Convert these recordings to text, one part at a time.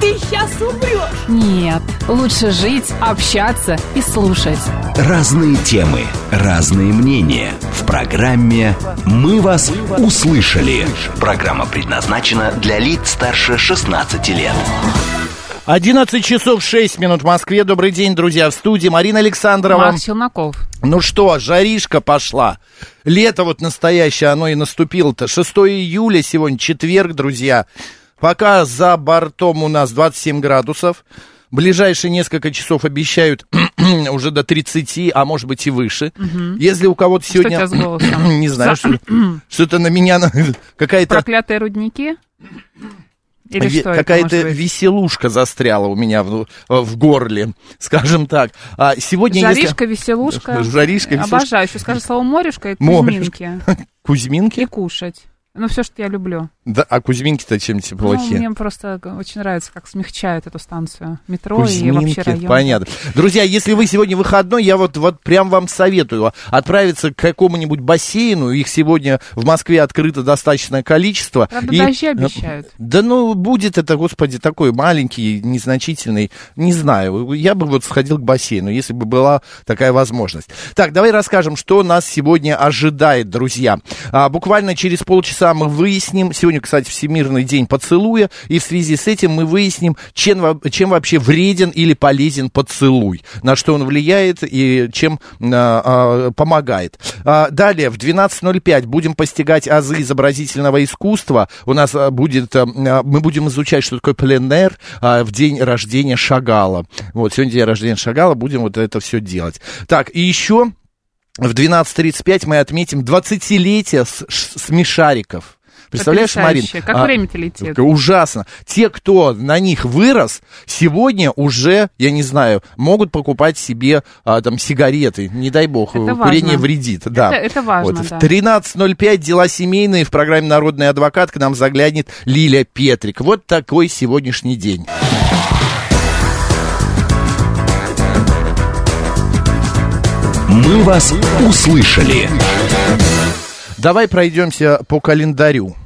ты сейчас умрешь. Нет, лучше жить, общаться и слушать. Разные темы, разные мнения. В программе «Мы вас услышали». Программа предназначена для лиц старше 16 лет. 11 часов 6 минут в Москве. Добрый день, друзья, в студии Марина Александрова. Марк Челноков. Ну что, жаришка пошла. Лето вот настоящее, оно и наступило-то. 6 июля сегодня, четверг, друзья. Пока за бортом у нас 27 градусов. Ближайшие несколько часов обещают уже до 30, а может быть и выше. Если у кого-то Что сегодня... голосом? Не знаю, что, что-то на меня какая-то... Проклятые рудники? Или что Какая-то веселушка застряла у меня в, в горле, скажем так. А сегодня, Жаришка, веселушка. Жаришка, веселушка. Обожаю. Еще скажи слово морюшка и Морюшка. кузьминки. если Кузьминки, И кушать. Ну, все, что я люблю. да, а Кузьминки-то чем-то Ну, плохие. мне просто очень нравится, как смягчают эту станцию метро и вообще район. понятно. Друзья, если вы сегодня выходной, я вот, вот прям вам советую отправиться к какому-нибудь бассейну. Их сегодня в Москве открыто достаточное количество. Правда, И- дожди обещают. Да ну, будет это, господи, такой маленький, незначительный, не знаю. Я бы вот сходил к бассейну, если бы была такая возможность. Так, давай расскажем, что нас сегодня ожидает, друзья. А, буквально через полчаса мы выясним, сегодня, кстати, Всемирный день поцелуя, и в связи с этим мы выясним, чем, чем вообще вреден или полезен поцелуй, на что он влияет и чем а, а, помогает. А, далее, в 12.05 будем постигать азы изобразительного искусства. У нас а, будет, а, а, мы будем изучать, что такое пленэр а, в день рождения Шагала. Вот, сегодня день рождения Шагала, будем вот это все делать. Так, и еще в 12.35 мы отметим 20-летие с- ш- смешариков. Представляешь, Марин? Как а, время-то летит. Ужасно. Те, кто на них вырос, сегодня уже, я не знаю, могут покупать себе а, там сигареты. Не дай бог, Это курение важно. вредит. Да. Это- это важно, Вот. да. В 13.05 дела семейные в программе «Народный адвокат» к нам заглянет Лиля Петрик. Вот такой сегодняшний день. «Мы вас услышали». Давай пройдемся по календарю.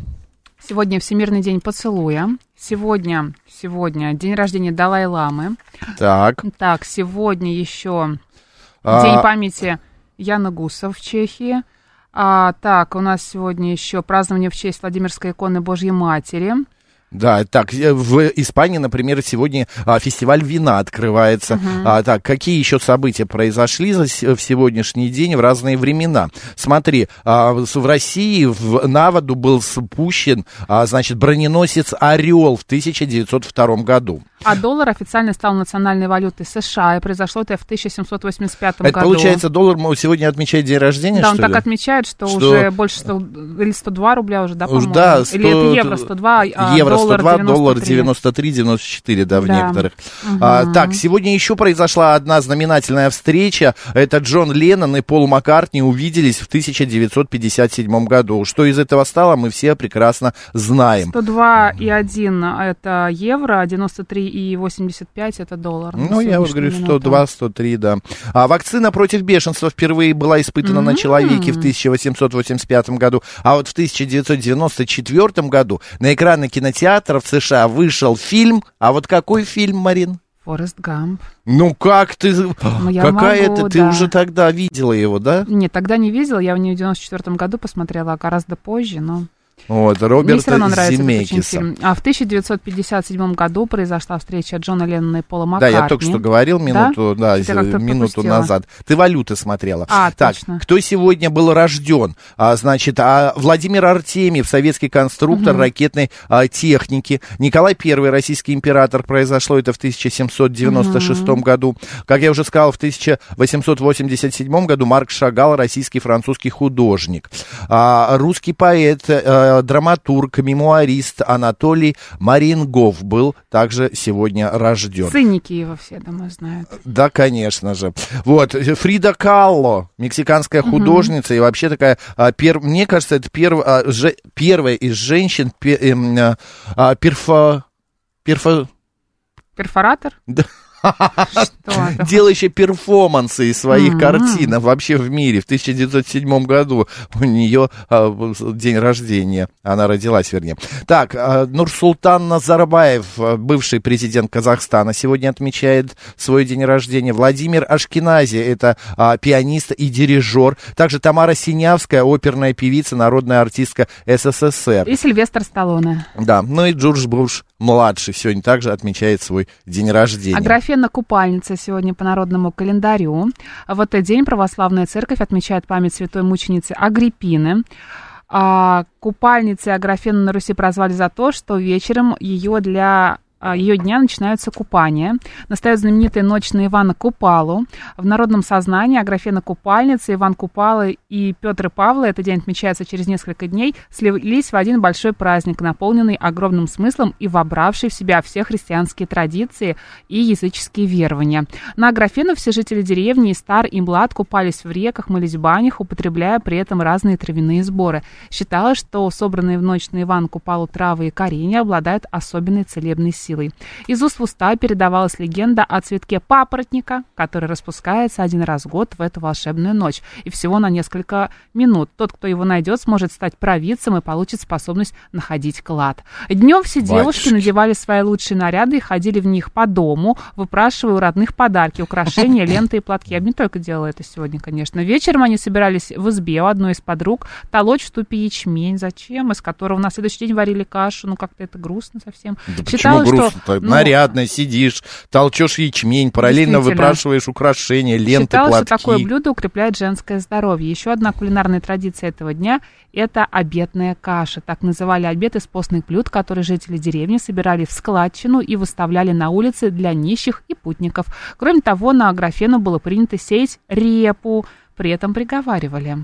Сегодня Всемирный день поцелуя. Сегодня, сегодня день рождения Далай-ламы. Так. Так, сегодня еще А, День памяти Яна Гуса в Чехии. А, так, у нас сегодня еще празднование в честь Владимирской иконы Божьей Матери. Да, так, в Испании, например, сегодня а, фестиваль вина открывается. А, так, какие еще события произошли за в сегодняшний день в разные времена? Смотри, а, в России в, на воду был спущен, а, значит, броненосец «Орел» в 1902 году. А доллар официально стал национальной валютой США, и произошло это в 1785 Это году. получается, доллар сегодня отмечает день рождения, Да, он так ли? отмечает, что, Что- уже больше 100, или 102 рубля уже, да, по-моему? Да, 100, Или это евро 102, а евро доллар 102, 93. доллар 93, 94, да, в Да. некоторых. А, так, сегодня еще произошла одна знаменательная встреча. Это Джон Леннон и Пол Маккартни увиделись в 1957 году. Что из этого стало, мы все прекрасно знаем. 102,1 это евро, 93,85 это доллар. Ну, я вот говорю, сегодняшнюю минуту. 102, 103, да. А вакцина против бешенства впервые была испытана на человеке в 1885 году, а вот в 1994 году на экраны кинотеатров США вышел фильм, а вот какой фильм, Марин? Форест Гамп. Ну как ты, я какая могу, ты, ты да. уже тогда видела его, да? Нет, тогда не видела, я в нее в 94 году посмотрела, а гораздо позже, но... Вот, Мне Роберта все равно нравится этот Земекиса. фильм. А в 1957 году произошла встреча Джона Леннона и Пола Да, Маккартни. я только что говорил минуту, да, как-то минуту пропустила. назад. Ты валюты смотрела. А, так, точно. кто сегодня был рожден? А, значит, а, Владимир Артемьев, советский конструктор ракетной а, техники. Николай I, российский император, произошло это в 1796 году. Как я уже сказал, в 1887 году Марк Шагал, российский французский художник. А, русский поэт э, э, драматург, мемуарист Анатолий Марингов был также сегодня рожден. Циники его все, думаю, знают. Да, конечно же. Вот, Фрида Калло, мексиканская художница, и вообще такая, а, пер- мне кажется, это перв- а, же- первая из женщин, пе- эм, а, а, перфо... перфо... Перфоратор? Да. Делающая перформансы из своих картин вообще в мире. В 1907 году у нее а, день рождения. Она родилась, вернее. Так, а, Нурсултан Назарбаев, а, бывший президент Казахстана, сегодня отмечает свой день рождения. Владимир Ашкинази, это пианист и дирижер. Также Тамара Синявская, оперная певица, народная артистка СССР. И Сильвестр Сталлоне. Да, ну и Джордж Буш младший сегодня также отмечает свой день рождения. Аграфена Купальница сегодня по народному календарю. В этот день православная церковь отмечает память святой мученицы Агриппины. А, купальницы Аграфену на Руси прозвали за то, что вечером ее для ее дня начинаются купания. Настает знаменитая ночь на Ивана Купалу. В народном сознании Аграфена Купальница, Иван Купала и Петр и Павла, этот день отмечается через несколько дней, слились в один большой праздник, наполненный огромным смыслом и вобравший в себя все христианские традиции и языческие верования. На Аграфену все жители деревни и стар и млад купались в реках, мылись в банях, употребляя при этом разные травяные сборы. Считалось, что собранные в ночь на Ивана Купалу травы и коренья обладают особенной целебной силой. Из уст в уста передавалась легенда о цветке папоротника, который распускается один раз в год в эту волшебную ночь, и всего на несколько минут. Тот, кто его найдет, сможет стать провидцем и получит способность находить клад. Днем все девушки Батюшки. надевали свои лучшие наряды и ходили в них по дому, выпрашивая у родных подарки, украшения, ленты и платки. Я бы не только делала это сегодня, конечно. Вечером они собирались в избе у одной из подруг толочь в ступе ячмень. Зачем? Из которого на следующий день варили кашу. Ну, как-то это грустно совсем. Да Считалось, что, грустно-то? ну, Нарядно сидишь, толчешь ячмень, параллельно выпрашиваешь украшения, ленты, Считалось, платки. что такое блюдо укрепляет женское здоровье. Еще одна кулинарная традиция этого дня – это обедная каша. Так называли обед из постных блюд, которые жители деревни собирали в складчину и выставляли на улице для нищих и путников. Кроме того, на Аграфену было принято сеять репу, при этом приговаривали.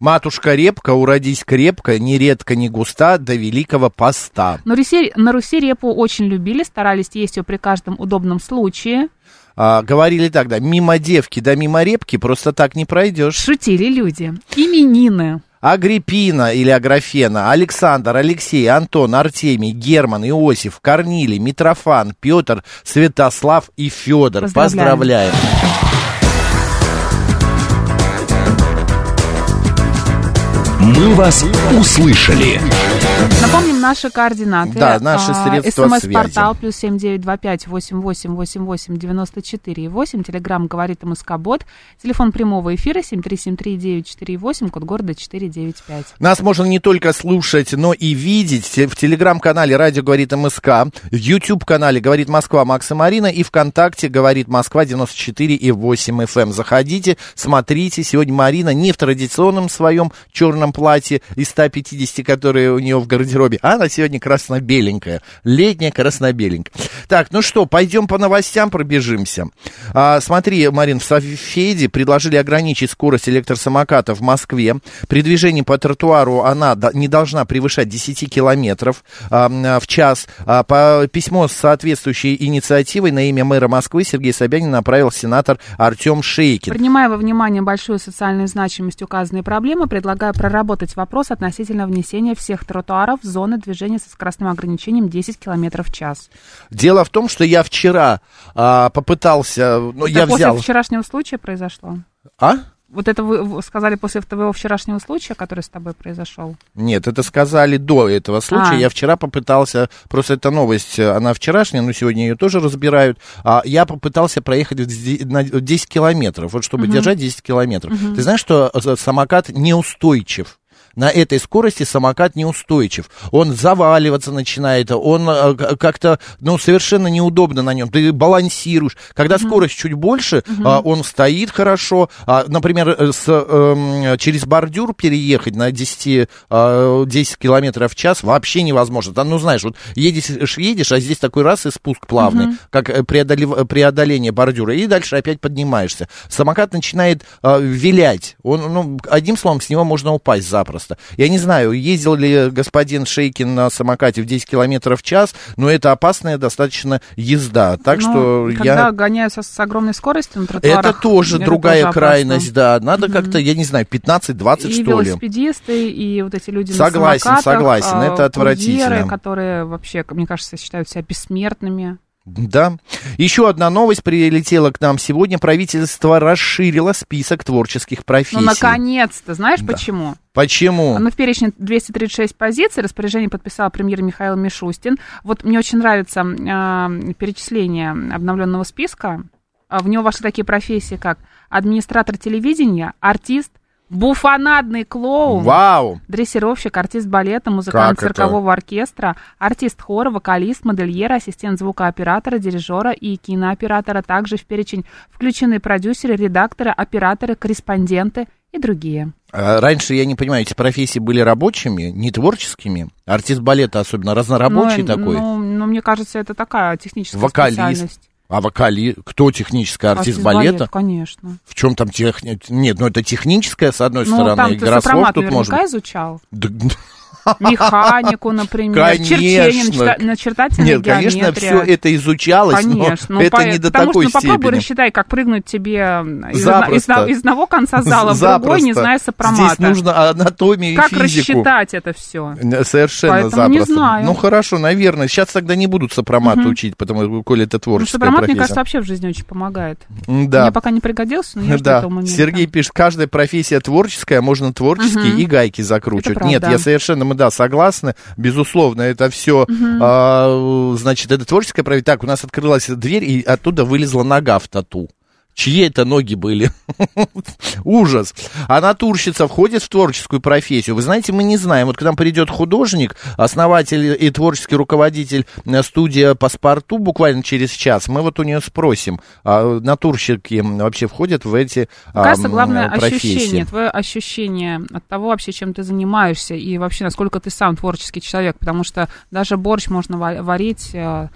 Матушка репка, уродись крепко, ни редко, ни густа, до великого поста. На Руси, на Руси репу очень любили, старались есть ее при каждом удобном случае. А, говорили тогда, мимо девки да мимо репки просто так не пройдешь. Шутили люди. Именины. Агриппина или Аграфена, Александр, Алексей, Антон, Артемий, Герман, Иосиф, Корнилий, Митрофан, Петр, Святослав и Федор. Поздравляем. Поздравляем. «Мы вас услышали». Напомним наши координаты. Да, наши средства СМС-портал плюс семь девять два пять восемь восемь восемь восемь девяносто четыре восемь. Телеграмм говорит МСК-бот. Телефон прямого эфира семь три семь три девять четыре восемь. Код города четыре девять пять. Нас можно не только слушать, но и видеть в телеграм-канале «Радио говорит МСК», в YouTube-канале «Говорит Москва» Макса Марина и ВКонтакте «Говорит Москва» 94 и 8 FM. Заходите, смотрите. Сегодня Марина не в традиционном своем черном платье из 150, которое у нее в гардеробе, а она сегодня красно-беленькая. Летняя красно-беленькая. Так, ну что, пойдем по новостям пробежимся. А, смотри, Марин, в Софеде предложили ограничить скорость электросамоката в Москве. При движении по тротуару она не должна превышать 10 километров а, м, в час. А, по письмо с соответствующей инициативой на имя мэра Москвы Сергей Собянин направил сенатор Артем Шейкин. Принимая во внимание большую социальную значимость указанной проблемы, предлагаю проработать вопрос относительно внесения всех тротуаров в зоны движения со скоростным ограничением 10 км в час. Дело в том, что я вчера а, попытался, ну, Это я после взял... вчерашнего случая произошло? А? Вот это вы сказали после твоего вчерашнего случая, который с тобой произошел? Нет, это сказали до этого случая. А. Я вчера попытался, просто эта новость, она вчерашняя, но сегодня ее тоже разбирают. А я попытался проехать на 10 километров, вот чтобы держать 10 километров. Ты знаешь, что э, самокат неустойчив? На этой скорости самокат неустойчив. Он заваливаться начинает, он э, как-то, ну, совершенно неудобно на нем. Ты балансируешь. Когда скорость чуть больше, а, он стоит хорошо. А, например, э, с, эм, через бордюр переехать на 10, а, 10 километров в час вообще невозможно. Там, ну, знаешь, вот едешь, едешь, а здесь такой раз и спуск плавный, как э, преодолев- преодоление бордюра, и дальше опять поднимаешься. Самокат начинает а, вилять. Он, ну, одним словом, с него можно упасть запросто. Пожалуйста. Я не знаю, ездил ли господин Шейкин на самокате в 10 километров в час, но это опасная достаточно езда. Так Ну, что когда я... гоняются с огромной скоростью на тротуарах... Это тоже другая тоже опасно. крайность, да. Надо как-то, я не знаю, 15-20 И что ли. велосипедисты, и вот эти люди Согласен, на самокатах, согласен, а, это отвратительно. курьеры, которые вообще, мне кажется, считают себя бессмертными. Да. Еще одна новость прилетела к нам сегодня. Правительство расширило список творческих профессий. Ну, наконец-то. Знаешь Да. почему? Почему? Ну, в перечне 236 позиций распоряжение подписал премьер Михаил Мишустин. Вот мне очень нравится э, перечисление обновленного списка. А В него вошли такие профессии, как администратор телевидения, артист, буфонадный клоун, Вау! дрессировщик, артист балета, музыкант Как это? циркового оркестра, артист хора, вокалист, модельер, ассистент звукооператора, дирижера и кинооператора. Также в перечень включены продюсеры, редакторы, операторы, корреспонденты и другие. А Раньше, я не понимаю, эти профессии были рабочими, не творческими. Артист балета особенно разнорабочий Ну, такой. Ну, ну, мне кажется, это такая техническая Вокалист. специальность. А вокали... Кто технический артист, балета? балет, конечно. В чем там техни... Нет, ну это техническая, с одной Ну, стороны, там и ты Горослов сопромат тут быть. изучал. Да, Механику, например, Конечно. черчение, начерта- начертательная Нет, конечно, геометрия. все это изучалось, Конечно, но ну, это по- не до потому такой что, ну, попробуй рассчитай, как прыгнуть тебе из, Запросто. из- из одного конца зала в другой, не Запросто. зная сопромата. Здесь нужно анатомию и как физику. рассчитать это все? Совершенно Поэтому не запросто. знаю. Ну хорошо, наверное. Сейчас тогда не будут сопромат учить, потому что, коли это Ну, творческая сопромат, мне профессия. кажется, вообще в жизни очень помогает. да. Мне пока не пригодился, но я Да, этого момента. Сергей пишет, каждая профессия творческая, можно творческие Мгм. и гайки закручивать. Нет, я совершенно, мы, да, согласны, безусловно, это все, значит, это творческая профессия. Так, у нас открылась дверь, и оттуда вылезла нога в тату. Чьи это ноги были? Ужас. А натурщица входит в творческую профессию. Вы знаете, мы не знаем. Вот к нам придет художник, основатель и творческий руководитель э, студии «Паспорту» буквально через час. Мы вот у нее спросим, а натурщики вообще входят в эти а, Кажется, м, главное профессии? ощущение, твое ощущение от того вообще, чем ты занимаешься, и вообще, насколько ты сам творческий человек, потому что даже борщ можно ва- варить э, э,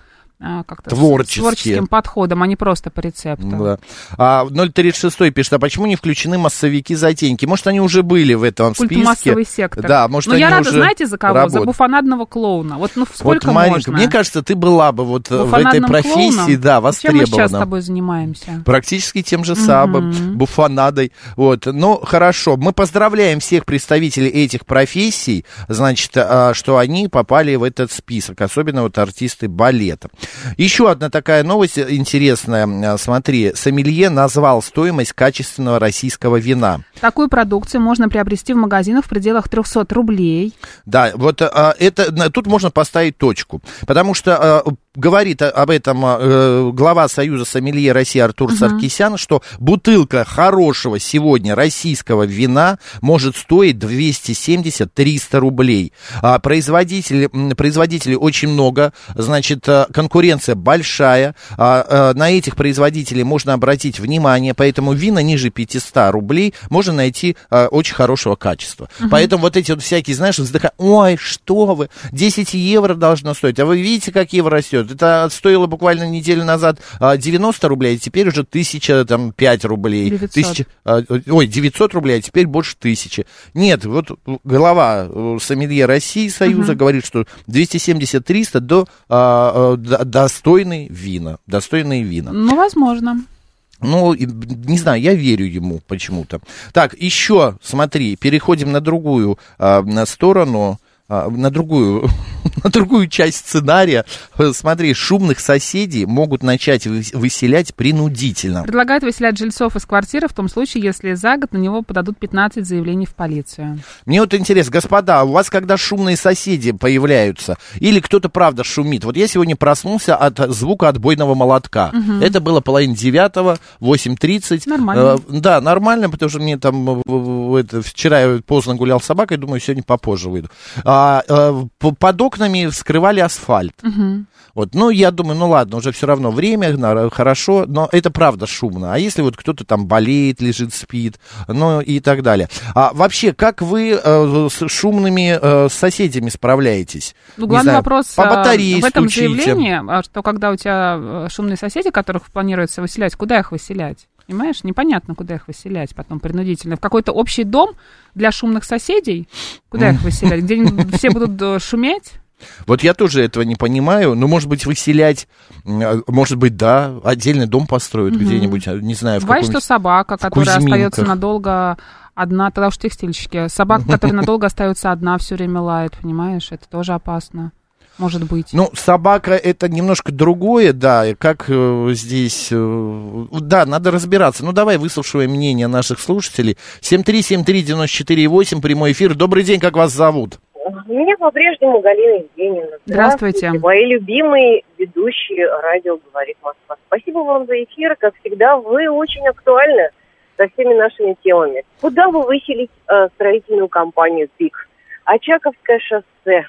как-то с- с Творчески. творческим подходом, а не просто по рецепту. Да. А 036 пишет, а почему не включены массовики-затейники? Может, они уже были в этом списке? Культмассовый сектор. Да, может, Но они я рада, уже знаете, за кого? За работают. буфонадного клоуна. Вот ну сколько вот, Маринка, можно? мне кажется, ты была бы вот э, в этой профессии, клоуном? да, Чем мы сейчас с востребована. тобой занимаемся? Практически тем же самым, Мгм. буфонадой. Вот. Ну, хорошо. Мы поздравляем всех представителей этих профессий, значит, а, что они попали в этот список, особенно вот артисты балета. Еще одна такая новость интересная. А, Смотри, Сомелье назвал стоимость качественного российского вина. Такую продукцию можно приобрести в магазинах в пределах 300 рублей. Да, вот а, это тут можно поставить точку, потому что а, говорит об этом а, э, глава Союза Сомелье России Артур Саркисян, что бутылка хорошего сегодня российского вина может стоить 270-300 рублей. А производители, производителей очень много, значит, а, конкуренция большая, а, а, на этих производителей можно обратить внимание, поэтому вина ниже 500 рублей можно найти а, очень хорошего качества. Поэтому вот эти вот всякие, знаешь, вздыха, ой, что вы, 10 евро должно стоить, а вы видите, как евро растет? Это стоило буквально неделю назад а, 90 рублей, а теперь уже 1005 рублей. 900. Тысяча- а, ой, 900 рублей, а теперь больше тысячи. Нет, вот глава э, Сомелье России Союза говорит, что 270-300 до а, а, до- достойные вина, достойные вина. Ну, возможно. Ну, не знаю, я верю ему почему-то. Так, еще, смотри, переходим на другую а, на сторону, а, на другую, на другую часть сценария. Э, Смотри, шумных соседей могут начать вы- выселять принудительно. Предлагает выселять жильцов из квартиры в том случае, если за год на него подадут 15 заявлений в полицию. Мне вот интересно, господа, у вас когда шумные соседи появляются, или кто-то правда шумит? Вот я сегодня проснулся от звука отбойного молотка. Это было половина девятого, 8.30. Нормально. Э, да, нормально, потому что мне там э, это, вчера я поздно гулял с собакой, думаю, сегодня попозже выйду. А, э, под окнами вскрывали асфальт. Вот, ну, я думаю, ну ладно, уже все равно время, хорошо, но это правда шумно. А если вот кто-то там болеет, лежит, спит, ну и так далее. А вообще, как вы э, с шумными э, соседями справляетесь? Ну, главный знаю, вопрос по а, батарее в этом стучите. заявлении, а, что когда у тебя э, шумные соседи, которых планируется выселять, куда их выселять? Понимаешь, непонятно, куда их выселять потом принудительно. В какой-то общий дом для шумных соседей? Куда их выселять? Где все будут э, шуметь? Вот я тоже этого не понимаю. Ну, может быть, выселять, а, может быть, да, отдельный дом построят где-нибудь, а, не знаю, в Бывает, что собака, которая остается надолго одна, тогда уж текстильщики. Собака, которая надолго остается одна, все время лает, понимаешь? Это тоже опасно. Может быть. Ну, собака это немножко другое, да, как э, здесь... э, да, надо разбираться. Ну, давай выслушиваем мнение наших слушателей. 7373948, прямой эфир. Добрый день, как вас зовут? Меня по-прежнему Галина Евгеньевна. Здравствуйте. Мои любимые ведущие радио «Говорит Москва». Спасибо вам за эфир. Как всегда, вы очень актуальны со всеми нашими темами. Куда вы выселить э, строительную компанию ПИК? Очаковское шоссе,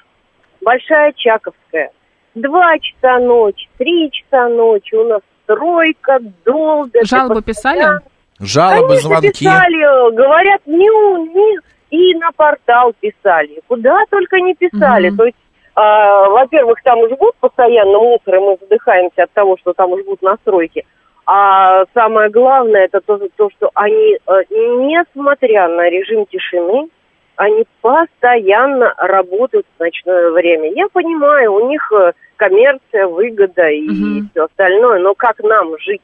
Большая Очаковская. Два часа ночи, три часа ночи. У нас стройка, долго. Жалобы писали? Жалобы, Конечно, звонки. писали, говорят, не, не, и на портал писали. Куда только не писали. Мгм. То есть, а, во-первых, там жгут постоянно мусор, и мы задыхаемся от того, что там жгут на стройке. А самое главное, это то, то, что они, э, несмотря на режим тишины, они постоянно работают в ночное время. Я понимаю, у них э, коммерция, выгода и Мгм. все остальное, но как нам жить?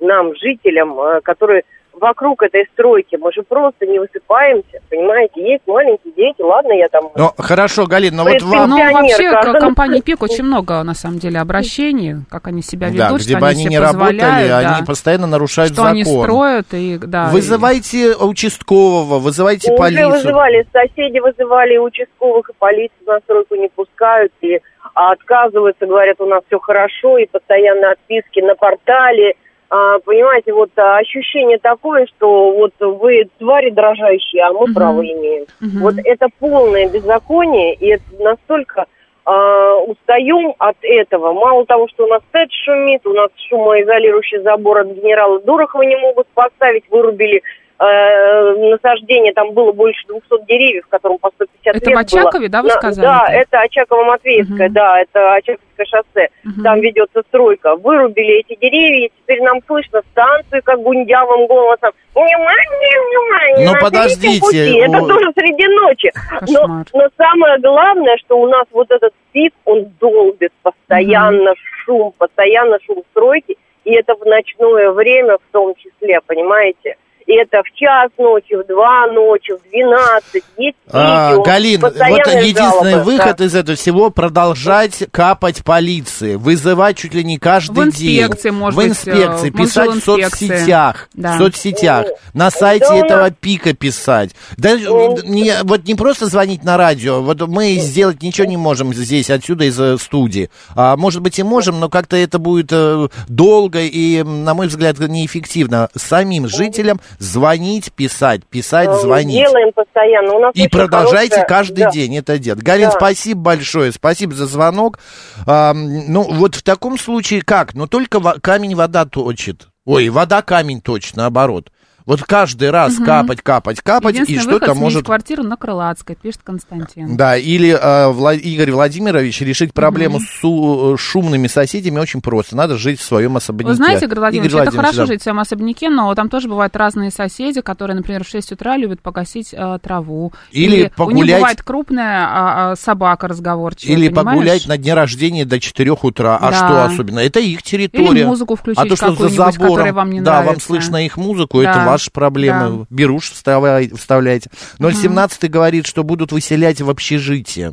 Нам, жителям, э, которые вокруг этой стройки, мы же просто не высыпаемся, понимаете? Есть маленькие дети, ладно, я там... Ну, хорошо, Галин, но вот вам... Ну, вообще, к компании ПИК очень много, на самом деле, обращений, как они себя ведут, Да, что где бы они себе ни работали, да, они постоянно нарушают что закон. они строят, и, да. и- Вызывайте участкового, вызывайте Уже полицию. вызывали, соседи вызывали и участковых, и полицию на стройку не пускают, и а, отказываются, говорят, у нас все хорошо, и постоянно отписки на портале. А, понимаете, вот а, ощущение такое, что вот вы твари дрожащие, а мы Мгм. право имеем. Мгм. Вот это полное беззаконие, и это настолько а, устаем от этого. Мало того, что у нас ТЭД шумит, у нас шумоизолирующий забор от генерала Дорохова не могут поставить, вырубили насаждение, там было больше 200 деревьев, которым по 150 Это лет в Очакове, было. да, вы На- сказали? Да, это Очаково-Матвеевская, Мгм. да, это Очаковское шоссе. Мгм. Там ведется стройка. Вырубили эти деревья, и теперь нам слышно станцию, как гундявым голосом. Внимание, внимание! Ну, на подождите, пути». Это тоже среди ночи. Но, Кошмар. но самое главное, что у нас вот этот пик, он долбит постоянно шум, постоянно шум стройки, и это в ночное время в том числе, понимаете? Это в час ночи, в два ночи, в двенадцать. Есть А, видео, Галин, вот единственный жалобы, выход да. из этого всего продолжать капать полиции, вызывать чуть ли не каждый В инспекции, день. может в быть, инспекции, э, писать в соцсетях, Да. в соцсетях, на сайте да этого нас- пика писать. Да, не, вот не просто звонить на радио, вот мы сделать ничего не можем здесь, отсюда из э, студии. А, может быть и можем, но как-то это будет э, долго и, на мой взгляд, неэффективно. Самим жителям звонить, писать, писать, Э, звонить. Делаем постоянно. У нас И продолжайте хорошая- каждый да. день это делать. Галин, Да. спасибо большое, спасибо за звонок. А, ну, вот в таком случае как? Ну, только камень вода точит. Ой, вода камень точит, наоборот. Вот каждый раз капать, капать, капать, и что-то может... квартиру на Крылатской, пишет Константин. Да, или э, Вла- Игорь Владимирович решить проблему с су- шумными соседями очень просто. Надо жить в своем особняке. Вы знаете, Игорь Владимирович, это хорошо да. жить в своем особняке, но там тоже бывают разные соседи, которые, например, в 6 утра любят покосить э, траву. Или у них погулять- бывает крупная а, а, собака разговорчивая, Или понимаешь? погулять на дне рождения до 4 утра. А Да. что особенно? Это их территория. Или музыку включить а то, что за забором, которая вам не да, вам нравится. слышно их музыку, это Да, ваши проблемы. Беруш вставляй- вставляйте. 017 говорит, что будут выселять в общежитие.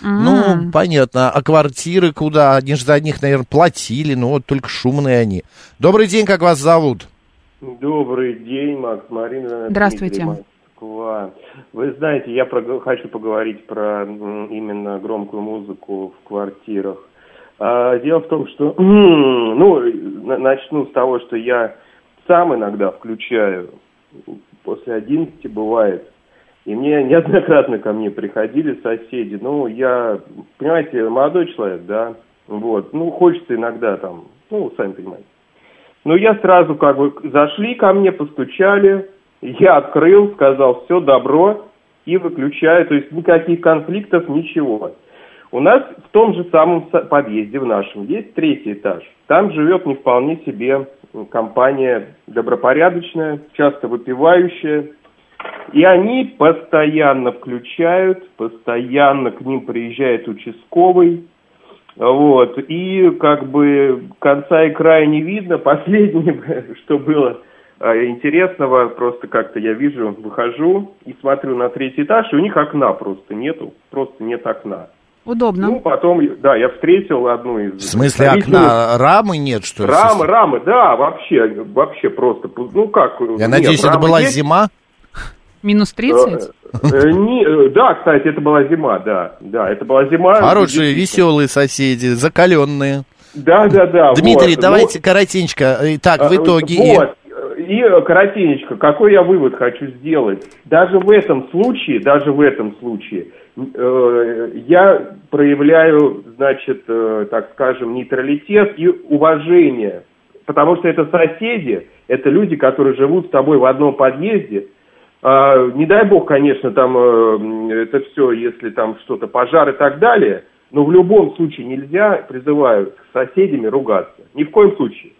Ну, понятно. А квартиры куда? Они же за них, наверное, платили, но вот только шумные они. Добрый день, как вас зовут? Добрый день, Макс, Марина. Здравствуйте. Дмитрий, Москва. Вы знаете, я прог- хочу поговорить про именно громкую музыку в квартирах. А, дело в том, что, ну, на- начну с того, что я сам иногда включаю, после 11 бывает, и мне неоднократно ко мне приходили соседи. Ну, я, понимаете, молодой человек, да, вот, ну, хочется иногда там, ну, сами понимаете. Ну, я сразу как бы зашли ко мне, постучали, я открыл, сказал, все, добро, и выключаю, то есть никаких конфликтов, ничего. У нас в том же самом подъезде в нашем есть третий этаж. Там живет не вполне себе компания добропорядочная, часто выпивающая. И они постоянно включают, постоянно к ним приезжает участковый. Вот. И как бы конца и края не видно. Последнее, что было э, интересного, просто как-то я вижу, выхожу и смотрю на третий этаж, и у них окна просто нету, просто нет окна. Удобно. Ну, потом, да, я встретил одну из... В смысле окна? Рамы нет, что ли? Рамы, рамы, да, вообще, вообще просто, ну как... Я нет, надеюсь, это была есть. зима? Минус 30? Э, э, не, э, да, кстати, это была зима, да. Да, это была зима. Хорошие, веселые соседи, закаленные. Да, да, да. Дмитрий, вот, давайте вот, коротенько. Итак, в итоге... Вот, и коротенечко, какой я вывод хочу сделать. Даже в этом случае, даже в этом случае, э, я проявляю, значит, э, так скажем, нейтралитет и уважение. Потому что это соседи, это люди, которые живут с тобой в одном подъезде, а, не дай бог, конечно, там э, это все, если там что-то, пожар и так далее, но в любом случае нельзя, призываю, с соседями ругаться. Ни в коем случае.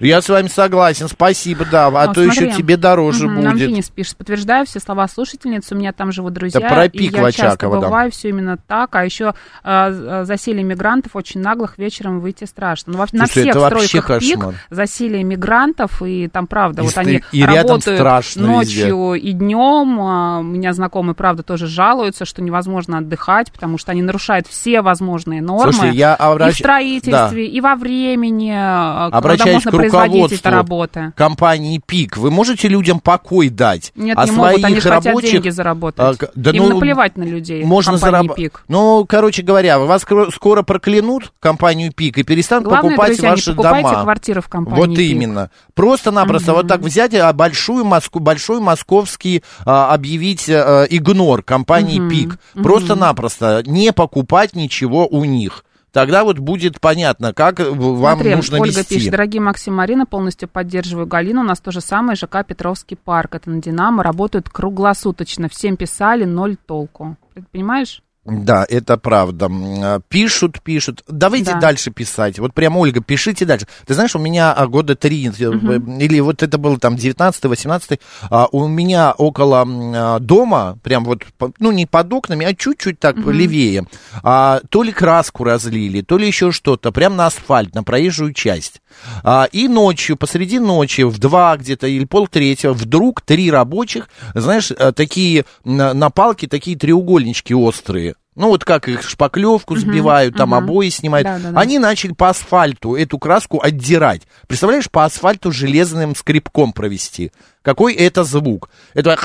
Я с вами согласен, спасибо, да, а, а то смотри, еще тебе дороже угу, будет. Нам Финис пишет, подтверждаю все слова слушательницы, у меня там живут друзья, да про пик и я часто да. бываю, все именно так, а еще э, засилие мигрантов очень наглых, вечером выйти страшно. Ну, на всех стройках пик засилие мигрантов, и там, правда, и вот они и работают ночью везде. и днем, а, у меня знакомые, правда, тоже жалуются, что невозможно отдыхать, потому что они нарушают все возможные нормы Слушай, я обращ... и в строительстве, да. и во времени, а, Обращаюсь можно к производить эти работы. компании ПИК. Вы можете людям покой дать? Нет, а не могут, они рабочих... хотят деньги заработать. А, да, Им ну, наплевать на людей можно зараб... ПИК. Ну, короче говоря, вас скоро проклянут, компанию ПИК, и перестанут Главное, покупать друзья, ваши не покупайте дома. квартиры в компании Вот ПИК. именно. Просто-напросто угу. вот так взять а, большую Москву, большой московский а, объявить а, игнор компании угу. ПИК. Просто-напросто не покупать ничего у них тогда вот будет понятно, как вам Смотри, нужно Ольга вести. пишет, дорогие Максим Марина, полностью поддерживаю Галину, у нас то же самое, ЖК Петровский парк, это на Динамо, работают круглосуточно, всем писали, ноль толку. Понимаешь? Да, это правда. А, пишут, пишут. Давайте да. дальше писать. Вот прямо, Ольга, пишите дальше. Ты знаешь, у меня а, года три, угу. или вот это было там 19-18, а, у меня около дома, прям вот, ну, не под окнами, а чуть-чуть так угу. левее, то ли краску разлили, то ли еще что-то, прям на асфальт, на проезжую часть. И ночью, посреди ночи, в два где-то или полтретьего, вдруг три рабочих, знаешь, такие на, на палке, такие треугольнички острые, ну вот как их шпаклевку сбивают, uh-huh, там uh-huh. обои снимают, да, да, да. они начали по асфальту эту краску отдирать. Представляешь, по асфальту железным скребком провести. Какой это звук? Это...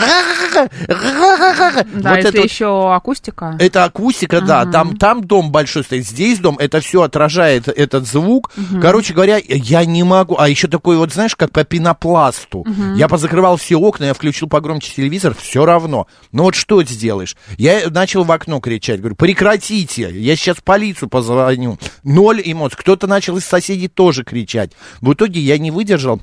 Да, вот это еще акустика. Это акустика, uh-huh. да. Там, там дом большой стоит, здесь дом. Это все отражает этот звук. Uh-huh. Короче говоря, я не могу. А еще такой вот, знаешь, как по пенопласту. Uh-huh. Я позакрывал все окна, я включил погромче телевизор, все равно. Но вот что сделаешь? Я начал в окно кричать. Говорю, прекратите, я сейчас полицию позвоню. Ноль эмоций. Кто-то начал из соседей тоже кричать. В итоге я не выдержал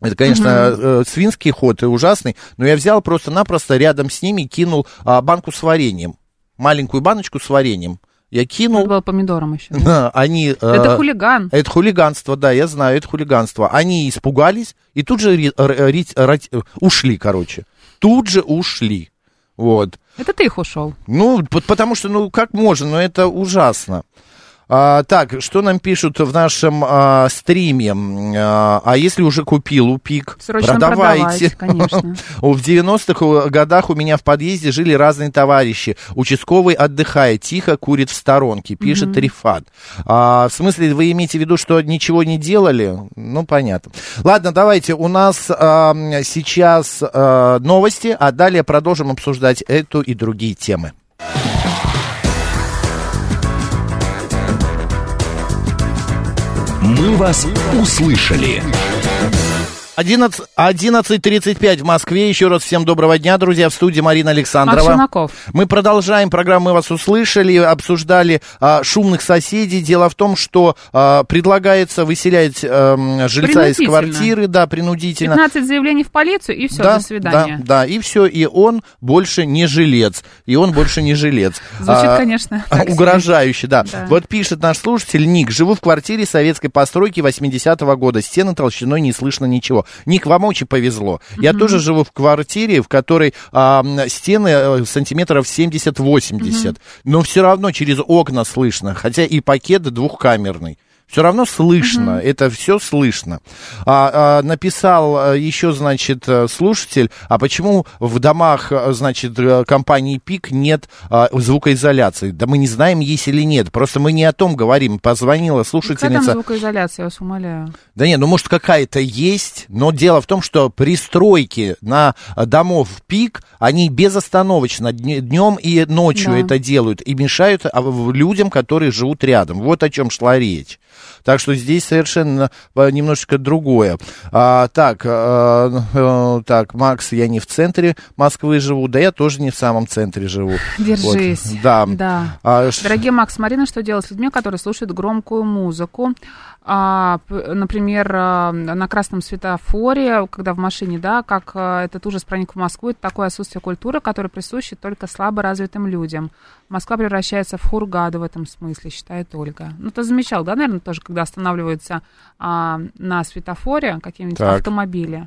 это, конечно, угу. свинский ход и ужасный, но я взял просто-напросто рядом с ними кинул а, банку с вареньем. Маленькую баночку с вареньем. Я кинул. Это было помидором еще. Да? они, это э, хулиган. Это хулиганство, да, я знаю, это хулиганство. Они испугались и тут же ри, ри, ри, ушли, короче. Тут же ушли. Вот. Это ты их ушел. Ну, потому что, ну, как можно, но это ужасно. А, так, что нам пишут в нашем а, стриме? А, а если уже купил у ПИК, Срочно продавайте. конечно. В 90-х годах у меня в подъезде жили разные товарищи. Участковый отдыхает, тихо курит в сторонке, пишет угу. Рифат. А, в смысле, вы имеете в виду, что ничего не делали? Ну, понятно. Ладно, давайте, у нас а, сейчас а, новости, а далее продолжим обсуждать эту и другие темы. Мы вас услышали. 11 11.35 в Москве. Еще раз всем доброго дня, друзья. В студии Марина Александрова. Макс Челноков. Мы продолжаем программу «Мы вас услышали», обсуждали а, шумных соседей. Дело в том, что а, предлагается выселять а, жильца из квартиры, да, принудительно. 15 заявлений в полицию, и все, да, до свидания. Да, да, и все, и он больше не жилец, и он больше не жилец. Звучит, А, конечно. Угрожающе, да. Да. Вот пишет наш слушатель Ник, живу в квартире советской постройки 80-го года, стены толщиной не слышно ничего. Ник, вам очень повезло. Я тоже живу в квартире, в которой а, стены э, сантиметров 70-80, но все равно через окна слышно, хотя и пакет двухкамерный. Все равно слышно, это все слышно. А, а, написал а, еще, значит, э, слушатель, а почему в домах, а, значит, э, компании ПИК нет а, звукоизоляции? Да мы не знаем, есть или нет. Просто мы не о том говорим. Позвонила Какая там слушательница. звукоизоляция, я вас умоляю. Да нет, ну может какая-то есть, но дело в том, что пристройки на э, домов пик, они безостановочно днем и ночью Да. это делают и мешают а, людям, которые живут рядом. Вот о чем шла речь. Так что здесь совершенно немножечко другое. А, так, э, так, Макс, я не в центре Москвы живу, да я тоже не в самом центре живу. Держись. Вот, да. Да. А, Дорогие Макс, Марина, что делать с людьми, которые слушают громкую музыку? А, например, а, на красном светофоре, когда в машине, да, как а, этот ужас проник в Москву, это такое отсутствие культуры, которое присуще только слабо развитым людям. Москва превращается в Хургаду в этом смысле, считает Ольга. Ну, ты замечал, да, наверное, тоже, когда останавливаются а, на светофоре какие-нибудь автомобили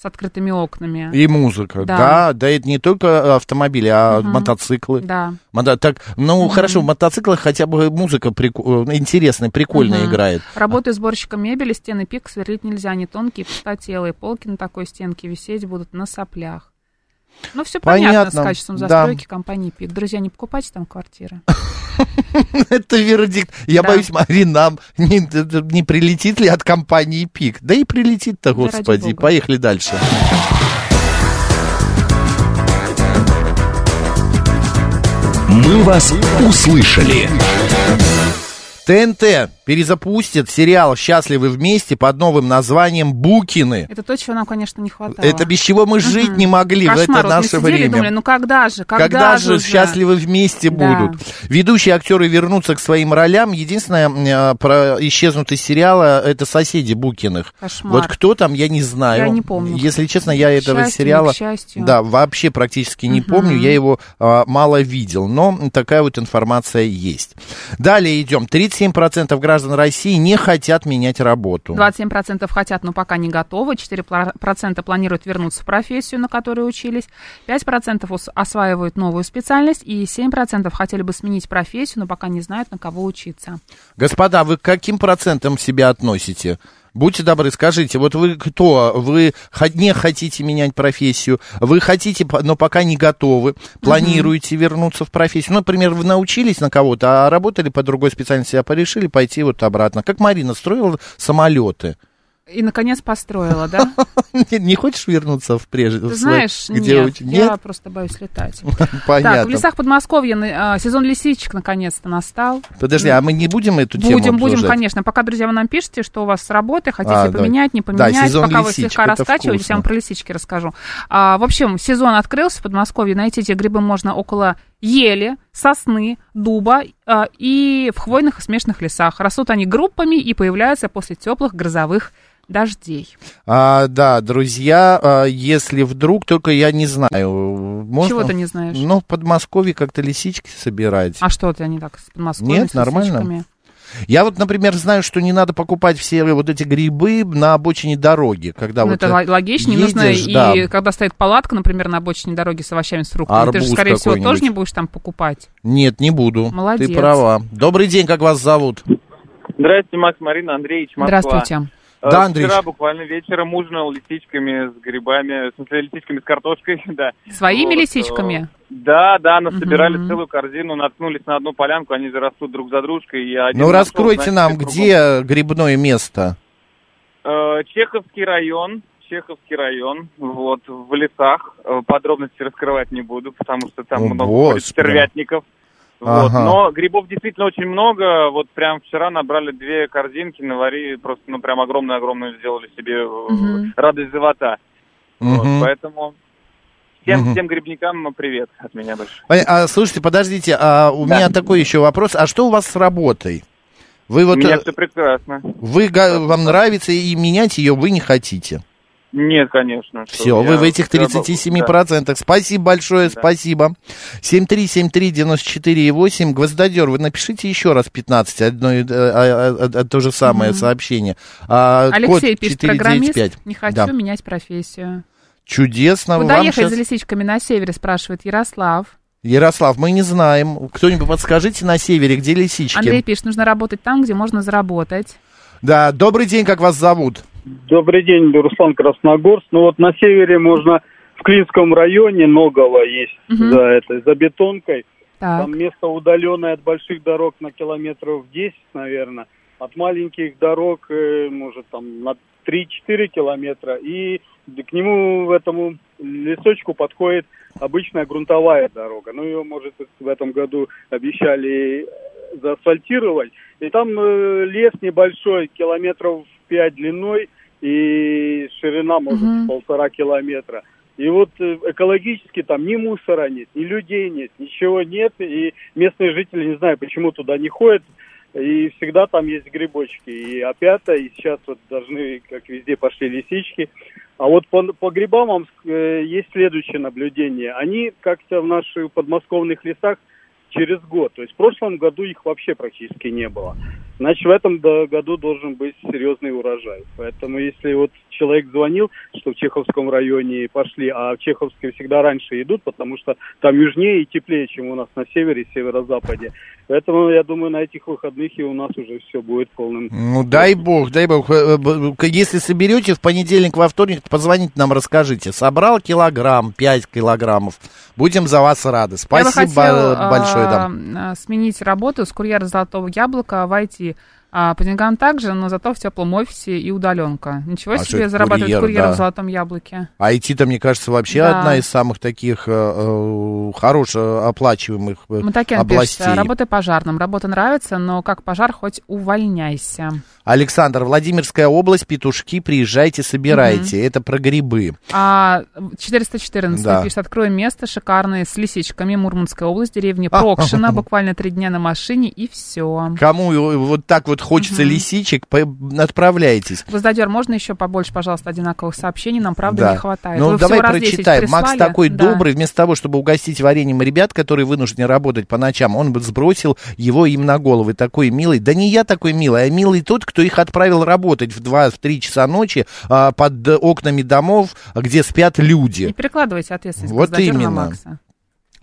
с открытыми окнами. И музыка, да. Да. да, это не только автомобили, а Мгм. мотоциклы. Да. Мото- Так, ну хорошо, в мотоциклах хотя бы музыка э, интересная, прикольная Мгм. играет. Работаю сборщиком мебели, стены пик сверлить нельзя, они тонкие, пустотелые. Полки на такой стенке висеть будут на соплях. Ну, все понятно, Понятно, с качеством да. застройки компании ПИК. Друзья, не покупайте там квартиры. Это вердикт. Я Да. боюсь, Марин, нам не, прилетит ли от компании ПИК? Да и прилетит-то, Да господи. Поехали дальше. «Мы вас услышали». ТНТ перезапустит сериал «Счастливы вместе» под новым названием «Букины». Это то, чего нам, конечно, не хватало. Это без чего мы жить Мгм. не могли в Кошмар. это Вот мы наше и время. думали, ну когда же, когда, Когда, же уже? счастливы вместе Да. будут? Ведущие актеры вернутся к своим ролям. Единственное, э, про исчезнут из сериала это соседи Букиных. Кошмар. Вот кто там, я не знаю. Я не помню. Если честно, я этого счастью, сериала да, вообще практически не помню. Я его а, мало видел, но такая вот информация есть. Далее идем. 37% граждан России не хотят менять работу. 27% хотят, но пока не готовы. 4% планируют вернуться в профессию, на которой учились. 5% ус- осваивают новую специальность. И 7% хотели бы сменить профессию, но пока не знают, на кого учиться. Господа, вы к каким процентам себя относите? Будьте добры, скажите, вот вы кто? Вы не хотите менять профессию, вы хотите, но пока не готовы, планируете вернуться в профессию. Ну, например, вы научились на кого-то, а работали по другой специальности, а порешили пойти вот обратно. Как Марина строила самолеты. И, наконец, построила, да? Не, не хочешь вернуться в прежде? Ты знаешь, где нет, уч- я просто боюсь летать. Понятно. Так, в лесах Подмосковья а, сезон лисичек наконец-то настал. Подожди, а мы не будем эту тему Будем, будем, конечно. Пока, друзья, вы нам пишете, что у вас с работы, хотите А, да. поменять, не Да, поменять. сезон Пока вы слегка раскачиваетесь, вкусно. я вам про лисички расскажу. А, в общем, сезон открылся в Подмосковье. Найти эти грибы можно около ели, сосны, дуба и в хвойных и смешанных лесах. Растут они группами и появляются после теплых грозовых дождей. А, да, друзья, а, если вдруг, только я не знаю, можно... Чего ты не знаешь? Ну, в Подмосковье как-то лисички собирать. А что это они так с Подмосковьем, Нет, с нормально. лисичками? Я вот, например, знаю, что не надо покупать все вот эти грибы на обочине дороги, когда Ну, вот это э, л- логично, не нужно. едешь, И да. когда стоит палатка, например, на обочине дороги с овощами, с фруктами, ты же, Арбуз скорее всего, тоже не будешь там покупать. Нет, не буду. Молодец. Ты права. Добрый день, как вас зовут? Здравствуйте, Макс, Марина, Андреевич, Москва. Здравствуйте. Э, Да, Андреевич. Вчера буквально вечером ужинал лисичками с грибами, в смысле лисичками с картошкой, да. Своими Вот, лисичками? э, Да, да, насобирали Мгм. целую корзину, наткнулись на одну полянку, они же растут друг за дружкой. И один Ну, нашел, раскройте значит, нам, где грибное место? Э, Чеховский район, Чеховский район, вот, в лесах. Подробности раскрывать не буду, потому что там О, много Господи. стервятников. Вот. Ага. Но грибов действительно очень много. Вот прям вчера набрали две корзинки, наварили, просто ну прям огромную-огромную сделали себе Мгм. радость живота. Вот, Мгм. поэтому всем, Мгм. всем грибникам привет от меня большой. Пон- А, слушайте, подождите, а у меня такой еще вопрос. А что у вас с работой? Вы У вот, меня э, все прекрасно. вы, вам нравится и менять ее вы не хотите? Нет, конечно. Все, вы в этих я- 37%. Спасибо большое, спасибо. 7373948. Гвоздодер, вы напишите еще раз 15, одно, и- а, а, а, а, то же самое Мгм. сообщение. А, Алексей код пишет, 495. программист, не хочу Да. менять профессию. Чудесно. Куда Вам ехать щас- за лисичками на севере, спрашивает Ярослав. Ярослав, мы не знаем. Кто-нибудь подскажите на севере, где лисички? Андрей пишет, нужно работать там, где можно заработать. Да, добрый день, как вас зовут? Добрый день, Руслан Красногорск. Ну вот на севере можно в Клинском районе Ноголо есть Мгм. за этой, за бетонкой. Так. Там место удаленное от больших дорог на километров 10, наверное. От маленьких дорог, э, может, там на 3-4 километра. И к нему, этому лесочку подходит обычная грунтовая дорога. Ну, ее, может, в этом году обещали э, заасфальтировать. И там э, лес небольшой, километров 5 длиной, и ширина, может, Мгм. полтора километра. И вот э, экологически там ни мусора нет, ни людей нет, ничего нет. И местные жители, не знаю, почему туда не ходят. И всегда там есть грибочки. И опята, и сейчас вот должны, как везде, пошли лисички. А вот по, по грибам вам э, есть следующее наблюдение. Они как-то в наших подмосковных лесах через год. То есть в прошлом году их вообще практически не было. Значит, в этом году должен быть серьезный урожай. Поэтому если вот человек звонил, что в Чеховском районе пошли, а в Чеховске всегда раньше идут, потому что там южнее и теплее, чем у нас на севере и северо-западе. Поэтому, я думаю, на этих выходных и у нас уже все будет полным. Ну, дай бог, дай бог. Э, к- Если соберете в понедельник, во вторник, позвоните нам, расскажите. Собрал килограмм, 5 килограммов. Будем за вас рады. Я бы Спасибо хотел, большое. да. а, сменить работу с курьера золотого яблока в see А, по деньгам также, но зато в теплом офисе и удаленка. Ничего А себе зарабатывать курьер, курьером да. в золотом яблоке. IT-то, мне кажется, вообще Да. одна из самых таких э, э, хорошо оплачиваемых э, Матакен пишет, областей. работай пожарным. Работа нравится, но как пожар, хоть увольняйся. Александр, Владимирская область, петушки, приезжайте, собирайте. Это про грибы. А 414 Да. пишет, откроем место шикарное с лисичками. Мурманская область, деревня А. Прокшина. Буквально три дня на машине и все. Кому э, вот так вот хочется Мгм. лисичек, по- отправляйтесь. Гвоздодер, можно еще побольше, пожалуйста, одинаковых сообщений? Нам, правда, Да. не хватает. Ну, Вы давай всего раз 10 прочитаем. Макс такой Да. добрый, вместо того, чтобы угостить вареньем ребят, которые вынуждены работать по ночам, он бы сбросил его им на головы. Такой милый. Да не я такой милый, а милый тот, кто их отправил работать в 2-3 часа ночи а, под э, окнами домов, где спят люди. Не перекладывайте ответственность Вот Гвоздодера на именно. Макса.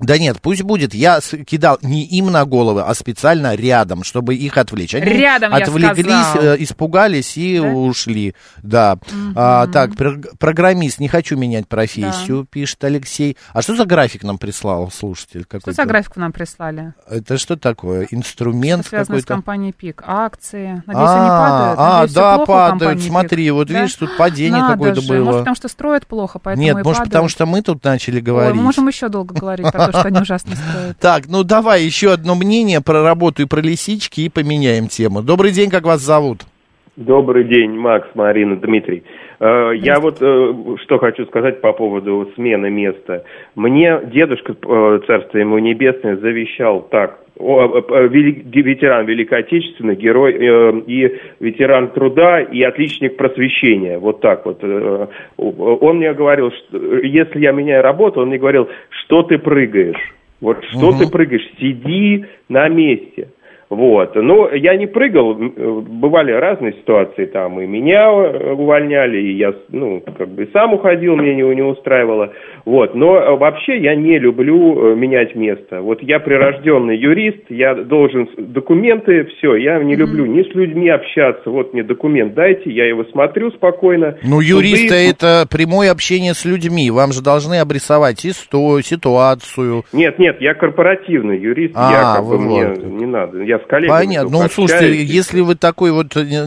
Да нет, пусть будет. Я кидал не им на головы, а специально рядом, чтобы их отвлечь. Они Рядом, я отвлеклись, сказал. э, испугались и Да? ушли. Да. А, так, пр- программист, не хочу менять профессию, пишет Алексей. А что за график нам прислал слушатель? Что за график нам прислали? Это что такое? Инструмент Связано с компанией ПИК. Акции. Надеюсь, они А, падают. а, Надеюсь, да, падают. Смотри, вот Да? видишь, тут падение какое-то было. Может, потому что строят плохо, поэтому Нет, может, потому что мы тут начали говорить. мы можем еще долго говорить про то, что они ужасно строят. Так, ну давай еще одно мнение про работу и про лисички и поменяем тему. Добрый день, как вас зовут? Добрый день, Макс, Марина, Дмитрий. Э, Я вот э, что хочу сказать по поводу смены места. Мне дедушка, э, царство ему небесное, завещал так. Ветеран Великой Отечественной, герой и ветеран труда и отличник просвещения. Вот так вот. Он мне говорил, что если я меняю работу, он мне говорил, что ты прыгаешь. Вот что Мгм. ты прыгаешь, сиди на месте. Вот. Но я не прыгал, э, бывали разные ситуации, там и меня э, увольняли, и я, ну, как бы сам уходил, мне не, не устраивало. Вот. Но э, вообще я не люблю менять место. Вот я прирожденный юрист, я должен документы, все, я не люблю ни с людьми общаться, вот мне документ дайте, я его смотрю спокойно. Ну, Суды- юристы это прямое общение с людьми. Вам же должны обрисовать исто- ситуацию. Нет, нет, я корпоративный юрист, А, я как вы бы мне вот. не надо, я с коллегами Понятно. Ну, слушайте, общаюсь. если вы такой вот э,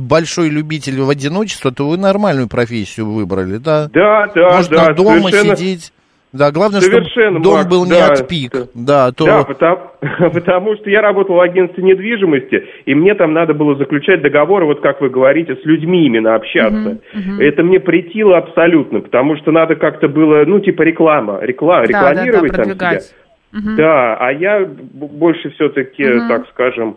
большой любитель в одиночество, то вы нормальную профессию выбрали, да? Да, да, Можно да, дома совершенно- сидеть. Да, главное, Совершенно, чтобы дом Макс, был не да. от пик. Да, то... Да, потому, потому что я работал в агентстве недвижимости, и мне там надо было заключать договоры, вот как вы говорите, с людьми именно общаться. Это мне претило абсолютно, потому что надо как-то было, ну, типа реклама, реклама, Да, да, да, рекламировать там себя. Да, а я больше все-таки, Мгм. так скажем,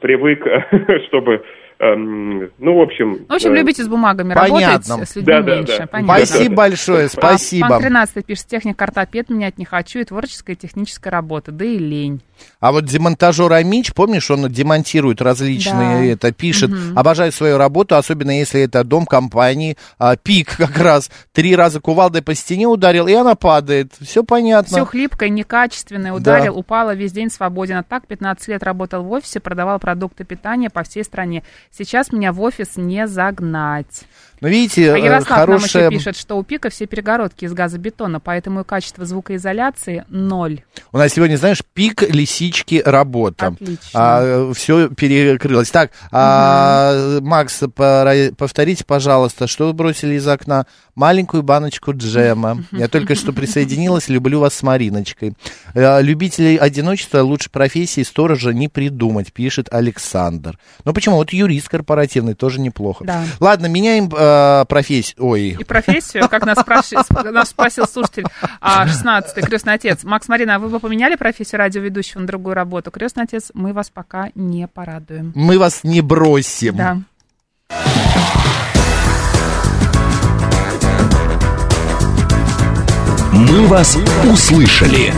привык, чтобы, эм, ну, в общем... В общем, э, любите с бумагами Понятно. работать, с людьми Да, да, меньше. да. Понятно. Спасибо большое, А, спасибо. Пан 13 пишет, техник-ортопед менять не хочу, и творческая и техническая работа, да и лень. А вот демонтажер Амич, помнишь, он демонтирует различные, Да. это пишет, Мгм. обожаю свою работу, особенно если это дом компании, а, пик как раз, три раза кувалдой по стене ударил, и она падает, все понятно. Все хлипкое, некачественное, ударил, упало, весь день свободен. А так 15 лет работал в офисе, продавал продукты питания по всей стране. Сейчас меня в офис не загнать. Но видите, А э, Ярослав нам хорошая... еще пишет, что у пика все перегородки из газобетона, поэтому и качество звукоизоляции ноль. У нас сегодня, знаешь, пик лисички работа. Отлично. все перекрылось. Так, а, Макс, повторите, пожалуйста, что вы бросили из окна? Маленькую баночку джема. Я только что присоединилась, люблю вас с Мариночкой. Э, Любителей одиночества лучше профессии сторожа не придумать, пишет Александр. Ну почему? Вот юрист корпоративный тоже неплохо. Да. Ладно, меняем профессию. Ой, И профессию, как нас, спраши- нас спросил слушатель, а, 16-й, крестный отец. Макс, Марина, а вы бы поменяли профессию радиоведущего на другую работу? Крестный отец, мы вас пока не порадуем. мы вас не бросим. Да. «Мы вас услышали».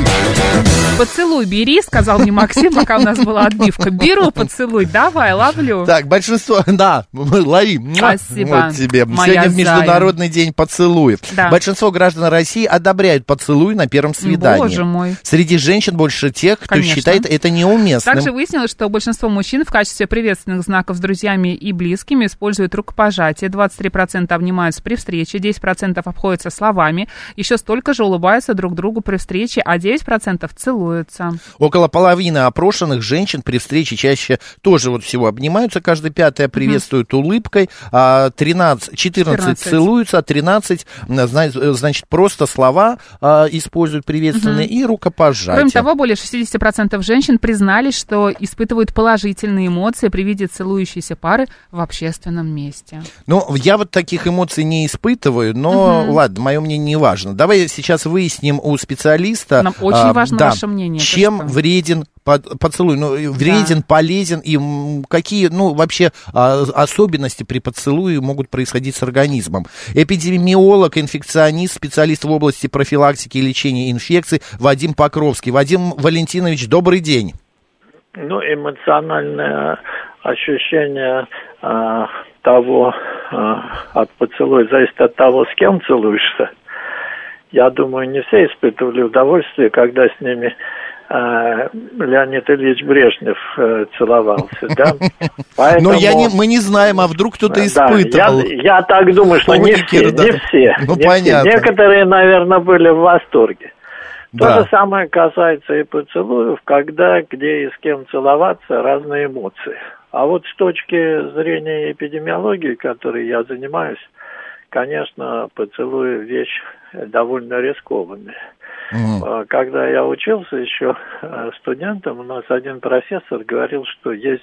Поцелуй бери, сказал мне Максим, пока у нас была отбивка. Беру поцелуй, давай, ловлю. Так, большинство, да, лови. Спасибо, Вот тебе. моя Сегодня Международный день поцелуев. Да. Большинство граждан России одобряют поцелуй на первом свидании. Боже мой. Среди женщин больше тех, кто Конечно. считает это неуместным. Также выяснилось, что большинство мужчин в качестве приветственных знаков с друзьями и близкими используют рукопожатие. 23% обнимаются при встрече, 10% обходятся словами, еще столько же улыбаются друг другу при встрече, а 9% целуются. Около половины опрошенных женщин при встрече чаще тоже вот всего обнимаются, каждый пятая приветствует улыбкой, а 13, 14, 14. целуются, а 13, м, зна- значит, просто слова а, используют приветственные и рукопожатия. Кроме того, более 60% женщин признались, что испытывают положительные эмоции при виде целующейся пары в общественном месте. Ну, я вот таких эмоций не испытываю, но Мгм. ладно, мое мнение не важно. Давай сейчас выясним у специалиста. Нам очень а, важно да, ваше Это Чем что? вреден под- поцелуй? Ну, вреден, полезен и какие, ну, вообще а, особенности при поцелуе могут происходить с организмом? Эпидемиолог, инфекционист, специалист в области профилактики и лечения инфекций Вадим Покровский. Вадим Валентинович, добрый день. Ну, эмоциональное ощущение а, того а, от поцелуя зависит от того, с кем целуешься. Я думаю, не все испытывали удовольствие, когда с ними а, Леонид Ильич Брежнев э, целовался, да? Но я Поэтому- не, мы не знаем, а вдруг кто-то Да, испытывал. я, я так думаю, что не все, да. не все. Ну, не все. понятно. Некоторые, наверное, были в восторге. То Да. же самое касается и поцелуев, когда, где и с кем целоваться, разные эмоции. А вот с точки зрения эпидемиологии, которой я занимаюсь, конечно, поцелуи вещь довольно рискованная. А, Когда я учился еще э, студентом, у нас один профессор говорил, что есть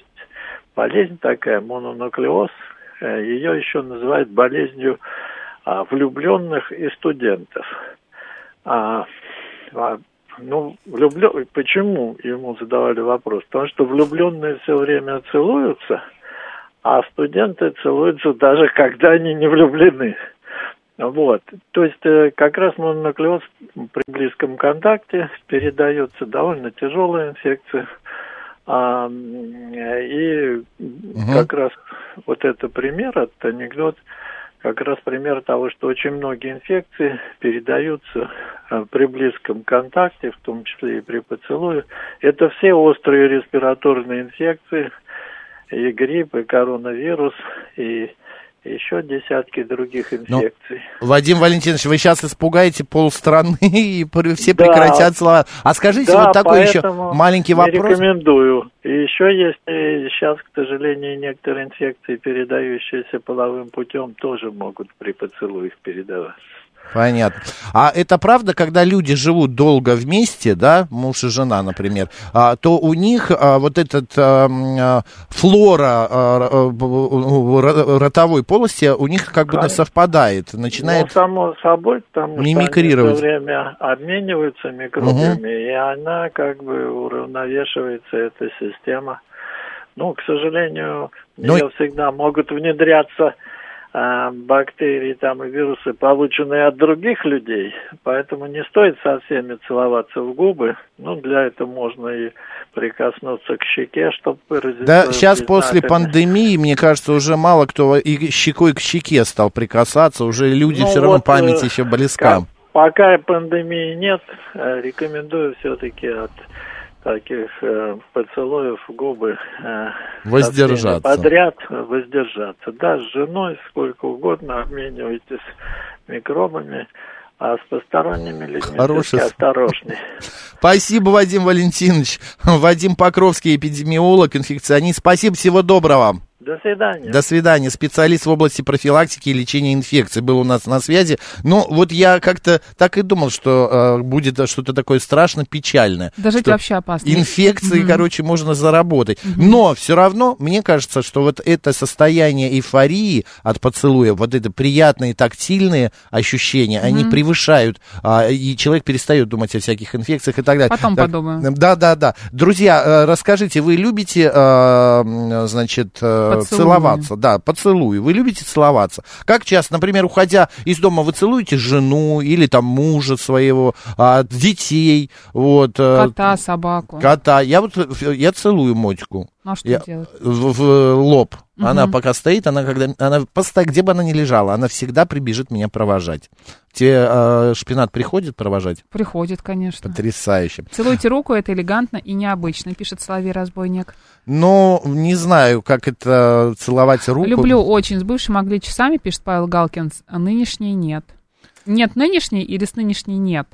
болезнь такая, мононуклеоз, э, ее еще называют болезнью а, влюбленных и студентов. А, а, ну, влюблен... почему ему задавали вопрос? Потому что влюбленные все время целуются, а студенты целуются даже когда они не влюблены. Вот. То есть э, как раз мононуклеоз при близком контакте передается довольно тяжелая инфекция. А, и как раз вот это пример, этот анекдот, как раз пример того, что очень многие инфекции передаются э, при близком контакте, в том числе и при поцелуе. Это все острые респираторные инфекции, и грипп, и коронавирус, и еще десятки других Ну, инфекций. Вадим Валентинович, вы сейчас испугаете полстраны, и все Да. прекратят слова. А скажите, Да, вот такой еще маленький не вопрос. рекомендую. И еще есть и сейчас, к сожалению, некоторые инфекции, передающиеся половым путем, тоже могут при поцелуях передаваться. Понятно. А это правда, когда люди живут долго вместе, да, муж и жена, например, а, то у них а, вот этот флора ротовой полости у них как бы Конечно. совпадает, начинает Ну, само собой, потому что мимикрировать. они все время обмениваются микробами, и она как бы уравновешивается, эта система. Ну, к сожалению, в Но- нее всегда могут внедряться бактерии там и вирусы, полученные от других людей, поэтому не стоит со всеми целоваться в губы. Ну, для этого можно и прикоснуться к щеке, чтобы выразить Да, сейчас после пандемии, мне кажется, уже мало кто и щекой к щеке стал прикасаться, уже люди Ну все равно вот, память э, еще близка. Как- Пока пандемии нет, э, рекомендую все-таки от таких э, поцелуев губы э, Воздержаться. подряд воздержаться. Да, с женой сколько угодно обменивайтесь микробами, а с посторонними людьми Хороший осторожней. Спасибо, Вадим Валентинович. Вадим Покровский, эпидемиолог, инфекционист. Спасибо, всего доброго. До свидания. До свидания. Специалист в области профилактики и лечения инфекций был у нас на связи. Но вот я как-то так и думал, что э, будет что-то такое страшно печальное. Даже это Что вообще опасно. Инфекции, Мгм. короче, можно заработать. Но все равно, мне кажется, что вот это состояние эйфории от поцелуя, вот это приятные тактильные ощущения, они Мгм. превышают, а, и человек перестает думать о всяких инфекциях и так далее. Потом Так, подумаю. Да, да, да. Друзья, э, расскажите, вы любите, э, значит, э, Поцелуи. целоваться? Да, поцелуи. Вы любите целоваться? Как часто, например, уходя из дома, вы целуете жену или там мужа своего, а, детей, вот. э, Кота, собаку. Кота. Я вот, э, я целую Мотьку. Ну, а что Я- делать? В, в лоб. Мгм. Она пока стоит, она когда, она постоянно, где бы она ни лежала, она всегда прибежит меня провожать. Тебе э, шпинат приходит провожать? Приходит, конечно. Потрясающе. Целуйте руку, это элегантно и необычно, пишет Соловей Разбойник. Но не знаю, как это целовать руку. Люблю очень. С бывшей могли часами, пишет Павел Галкинс, а нынешней нет. Нет нынешней или с нынешней нет?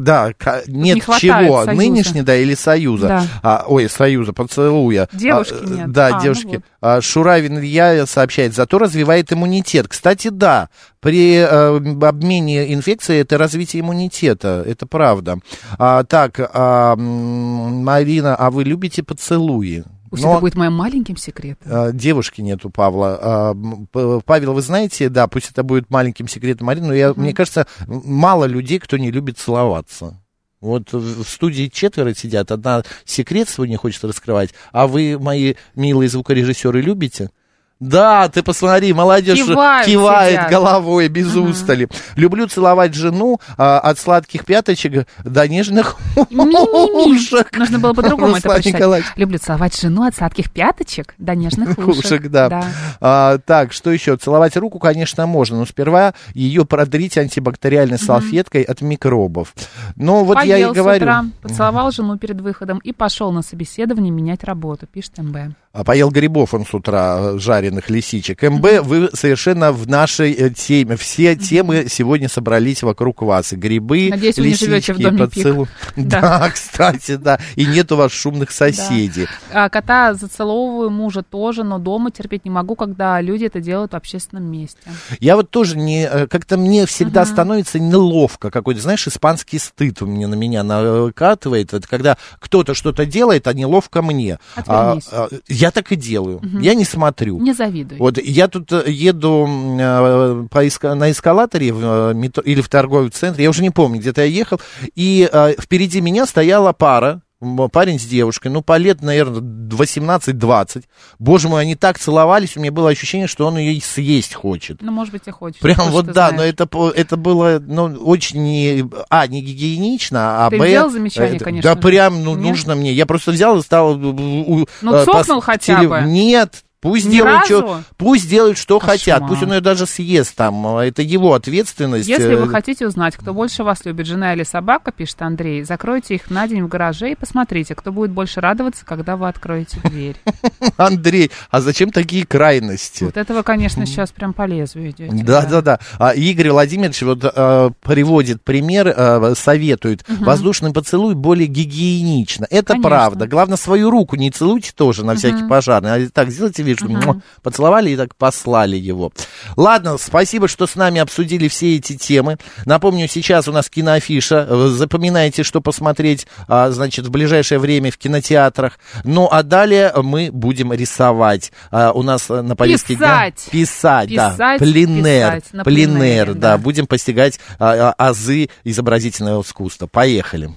Да, ка- нет не чего, союза. нынешний, да, или союза. Да. А, ой, союза, поцелуя. Девушки А, нет. Да, А, ну девушки. вот. А, Шуравин Илья сообщает, зато развивает иммунитет. Кстати, да, при э, обмене инфекцией это развитие иммунитета, это правда. А, так, а, Марина, а вы любите поцелуи? Пусть Но- это будет моим маленьким секретом. а, Девушки нет у Павла. А, Павел, вы знаете, да, пусть это будет маленьким секретом Марины, но я, мне кажется, мало людей, кто не любит целоваться. Вот в в студии четверо сидят, одна секрет свой не хочет раскрывать, а вы, мои милые звукорежиссеры, любите? Да, ты посмотри, молодежь Кивают, кивает сидят. головой без устали. Люблю целовать жену а, от сладких пяточек до нежных ушек. Нужно было по-другому это прочитать. Николаевич. Люблю целовать жену от сладких пяточек до нежных ушек. Ушек, да. А, так, что еще? Целовать руку, конечно, можно, но сперва ее продрить антибактериальной салфеткой от микробов. Но вот я и говорю. утра, поцеловал жену перед выходом и пошел на собеседование менять работу, пишет МБ. А поел грибов он с утра, жареных лисичек. МБ, вы совершенно в нашей э, теме. Все темы сегодня собрались вокруг вас. И грибы, Надеюсь, вы не живете в лисички, доме поцелу- Пик. Да. Да. кстати, да. И нет у вас шумных соседей. А, кота зацеловываю, мужа тоже, но дома терпеть не могу, когда люди это делают в общественном месте. Я вот тоже не... э, Как-то мне всегда становится неловко какой-то, знаешь, испанский стыд у меня на меня накатывает. Это когда кто-то что-то делает, а неловко мне. А, Отвернись. а, я так и делаю. Мгм. Я не смотрю. Не завидуй. Вот я тут э, еду э, по эска- на эскалаторе в, э, метро, или в торговом центре, я уже не помню, где-то я ехал, и э, впереди меня стояла пара, парень с девушкой, ну, по лет, наверное, 18-20. Боже мой, они так целовались, у меня было ощущение, что он ее съесть хочет. Ну, может быть, и хочешь. Прям Может, вот да, но знаешь. это, по- это было, ну, очень, не, а, не гигиенично, а, Ты б... сделал замечание, это- конечно Да прям, ну, Нет? нужно мне. Я просто взял и стал... у- Ну, э, цокнул хотя бы. Нет, Пусть Ни делают, разу? что, пусть делают, что Кошмар. хотят. Пусть он ее даже съест там. Это его ответственность. Если Э, вы хотите узнать, кто больше вас любит, жена или собака, пишет Андрей, закройте их на день в гараже и посмотрите, кто будет больше радоваться, когда вы откроете дверь. Андрей, а зачем такие крайности? Вот этого, конечно, сейчас прям по лезвию идете. Да, да, да. А Игорь Владимирович вот э, приводит пример, э, советует. Мгм. Воздушный поцелуй более гигиенично. Это Конечно. правда. Главное, свою руку не целуйте тоже на всякий Мгм. пожарный. А так, сделайте вид, пишут, «Муа», поцеловали и так послали его. Ладно, спасибо, что с нами обсудили все эти темы. Напомню, сейчас у нас киноафиша. Э, Запоминайте, что посмотреть, а, значит, в ближайшее время в кинотеатрах. Ну, а далее мы будем рисовать. А, У нас э, на повестке дня... Писать. Писать, да. Писать, Пленер. писать Пленер, пленэре, да. да. Будем постигать а, азы изобразительного искусства. Поехали.